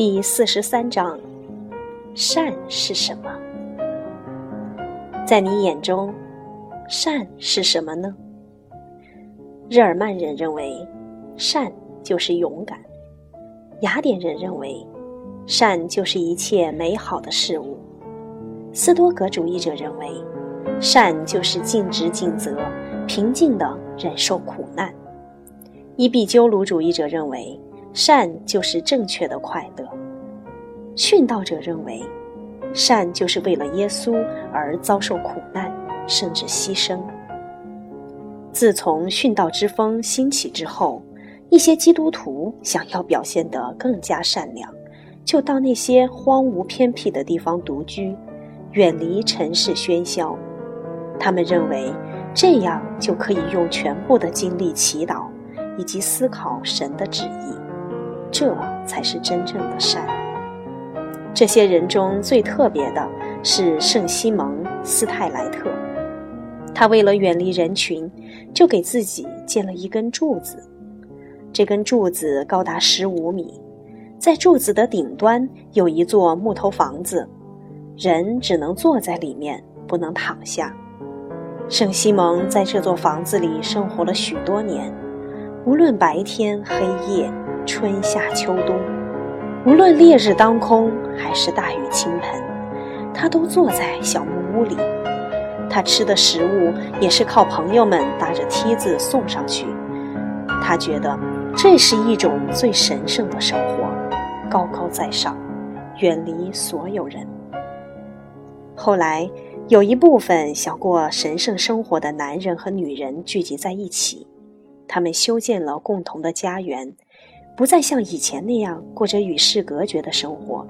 第四十三章：善是什么？在你眼中，善是什么呢？日耳曼人认为，善就是勇敢；雅典人认为，善就是一切美好的事物；斯多格主义者认为，善就是尽职尽责、平静地忍受苦难；伊壁鸠鲁主义者认为，善就是正确的快乐；殉道者认为，善就是为了耶稣而遭受苦难，甚至牺牲。自从殉道之风兴起之后，一些基督徒想要表现得更加善良，就到那些荒芜偏僻的地方独居，远离尘世喧嚣。他们认为这样就可以用全部的精力祈祷，以及思考神的旨意，这才是真正的善。这些人中最特别的是圣西蒙斯泰莱特。他为了远离人群，就给自己建了一根柱子。这根柱子高达十五米，在柱子的顶端有一座木头房子，人只能坐在里面，不能躺下。圣西蒙在这座房子里生活了许多年，无论白天黑夜、春夏秋冬，无论烈日当空还是大雨倾盆，他都坐在小木屋里。他吃的食物也是靠朋友们搭着梯子送上去。他觉得这是一种最神圣的生活，高高在上，远离所有人。后来，有一部分想过神圣生活的男人和女人聚集在一起，他们修建了共同的家园，不再像以前那样过着与世隔绝的生活。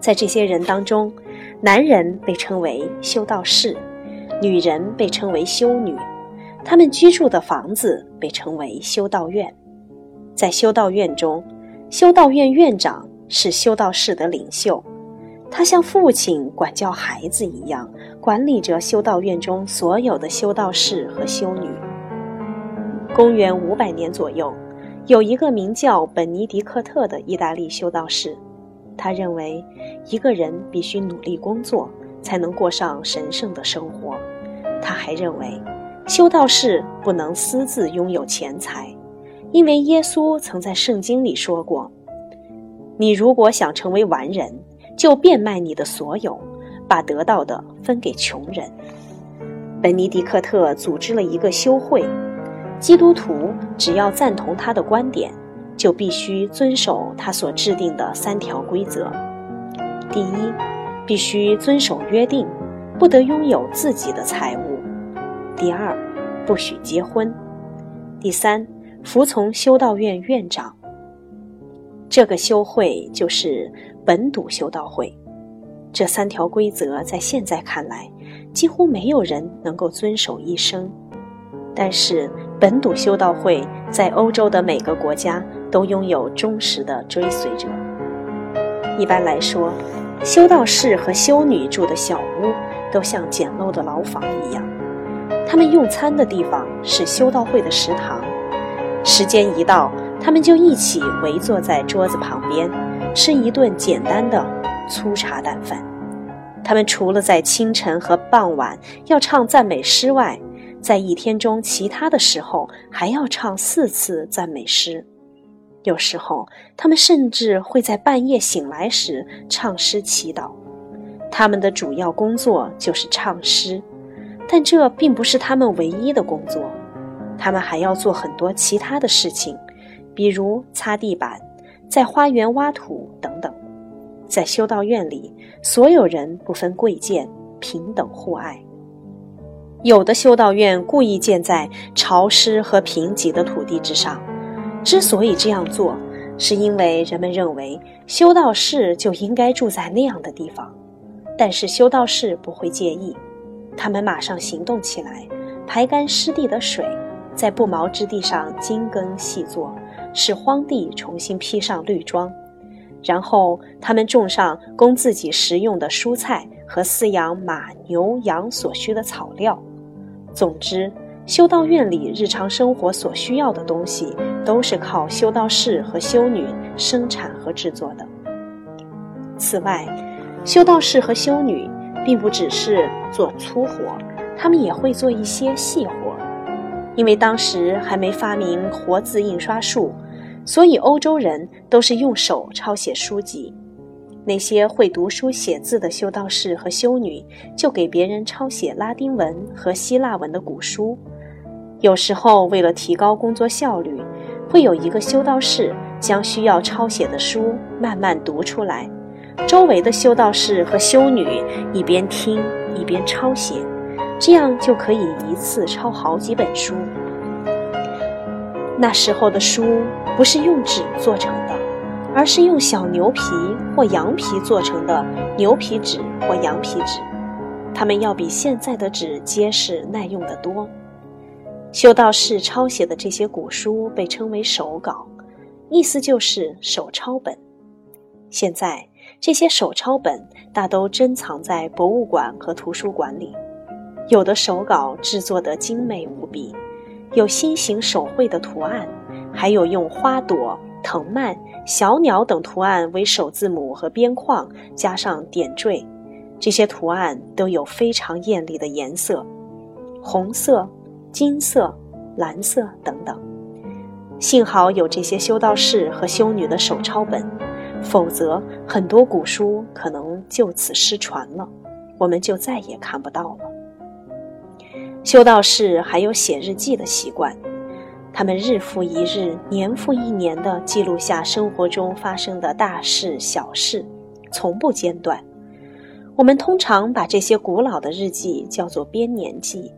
在这些人当中，男人被称为修道士。女人被称为修女，他们居住的房子被称为修道院。在修道院中，修道院院长是修道士的领袖，他像父亲管教孩子一样管理着修道院中所有的修道士和修女。公元五百年左右，有一个名叫本尼迪克特的意大利修道士，他认为一个人必须努力工作，才能过上神圣的生活。他还认为，修道士不能私自拥有钱财，因为耶稣曾在圣经里说过：“你如果想成为完人，就变卖你的所有，把得到的分给穷人。”本尼迪克特组织了一个修会，基督徒只要赞同他的观点，就必须遵守他所制定的三条规则：第一，必须遵守约定，不得拥有自己的财物。第二，不许结婚；第三，服从修道院院长。这个修会就是本笃修道会。这三条规则在现在看来，几乎没有人能够遵守一生。但是，本笃修道会在欧洲的每个国家都拥有忠实的追随者。一般来说，修道士和修女住的小屋都像简陋的牢房一样。他们用餐的地方是修道会的食堂，时间一到，他们就一起围坐在桌子旁边，吃一顿简单的粗茶淡饭。他们除了在清晨和傍晚要唱赞美诗外，在一天中其他的时候还要唱四次赞美诗。有时候，他们甚至会在半夜醒来时唱诗祈祷。他们的主要工作就是唱诗。但这并不是他们唯一的工作，他们还要做很多其他的事情，比如擦地板、在花园挖土等等。在修道院里，所有人不分贵贱，平等互爱。有的修道院故意建在潮湿和贫瘠的土地之上，之所以这样做，是因为人们认为修道士就应该住在那样的地方，但是修道士不会介意。他们马上行动起来，排干湿地的水，在不毛之地上精耕细作，使荒地重新披上绿装。然后，他们种上供自己食用的蔬菜和饲养马、牛、羊所需的草料。总之，修道院里日常生活所需要的东西，都是靠修道士和修女生产和制作的。此外，修道士和修女并不只是做粗活，他们也会做一些细活。因为当时还没发明活字印刷术，所以欧洲人都是用手抄写书籍。那些会读书写字的修道士和修女，就给别人抄写拉丁文和希腊文的古书。有时候，为了提高工作效率，会有一个修道士将需要抄写的书慢慢读出来，周围的修道士和修女一边听一边抄写，这样就可以一次抄好几本书。那时候的书不是用纸做成的。而是用小牛皮或羊皮做成的牛皮纸或羊皮纸，它们要比现在的纸结实耐用得多。修道士抄写的这些古书被称为手稿，意思就是手抄本。现在这些手抄本大都珍藏在博物馆和图书馆里，有的手稿制作得精美无比，有心形手绘的图案，还有用花朵。藤蔓、小鸟等图案为首字母和边框，加上点缀，这些图案都有非常艳丽的颜色，红色、金色、蓝色等等。幸好有这些修道士和修女的手抄本，否则很多古书可能就此失传了，我们就再也看不到了。修道士还有写日记的习惯。他们日复一日、年复一年地记录下生活中发生的大事小事，从不间断。我们通常把这些古老的日记叫做编年记。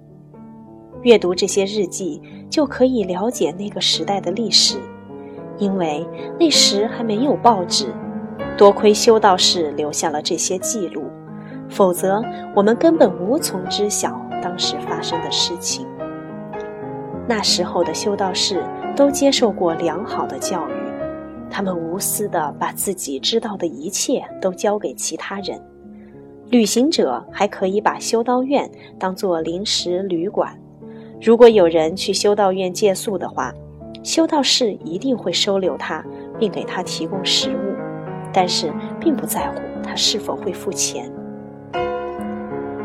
阅读这些日记，就可以了解那个时代的历史，因为那时还没有报纸。多亏修道士留下了这些记录，否则我们根本无从知晓当时发生的事情。那时候的修道士都接受过良好的教育，他们无私地把自己知道的一切都交给其他人。旅行者还可以把修道院当作临时旅馆，如果有人去修道院借宿的话，修道士一定会收留他，并给他提供食物，但是并不在乎他是否会付钱。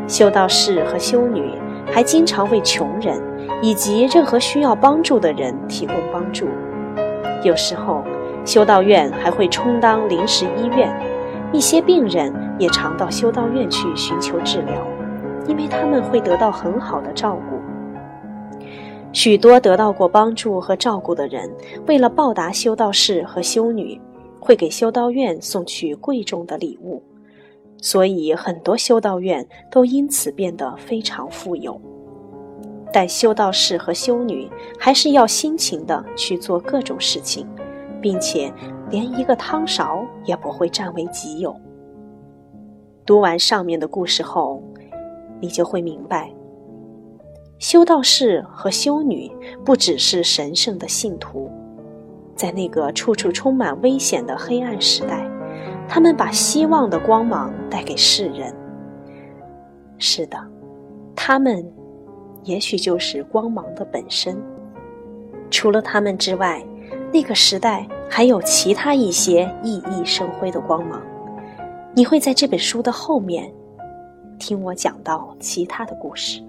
修道士和修女还经常为穷人。以及任何需要帮助的人提供帮助。有时候，修道院还会充当临时医院，一些病人也常到修道院去寻求治疗，因为他们会得到很好的照顾。许多得到过帮助和照顾的人，为了报答修道士和修女，会给修道院送去贵重的礼物，所以很多修道院都因此变得非常富有。但修道士和修女还是要辛勤地去做各种事情，并且连一个汤勺也不会占为己有。读完上面的故事后，你就会明白，修道士和修女不只是神圣的信徒，在那个处处充满危险的黑暗时代，他们把希望的光芒带给世人。是的，他们。也许就是光芒的本身。除了他们之外，那个时代还有其他一些熠熠生辉的光芒。你会在这本书的后面听我讲到其他的故事。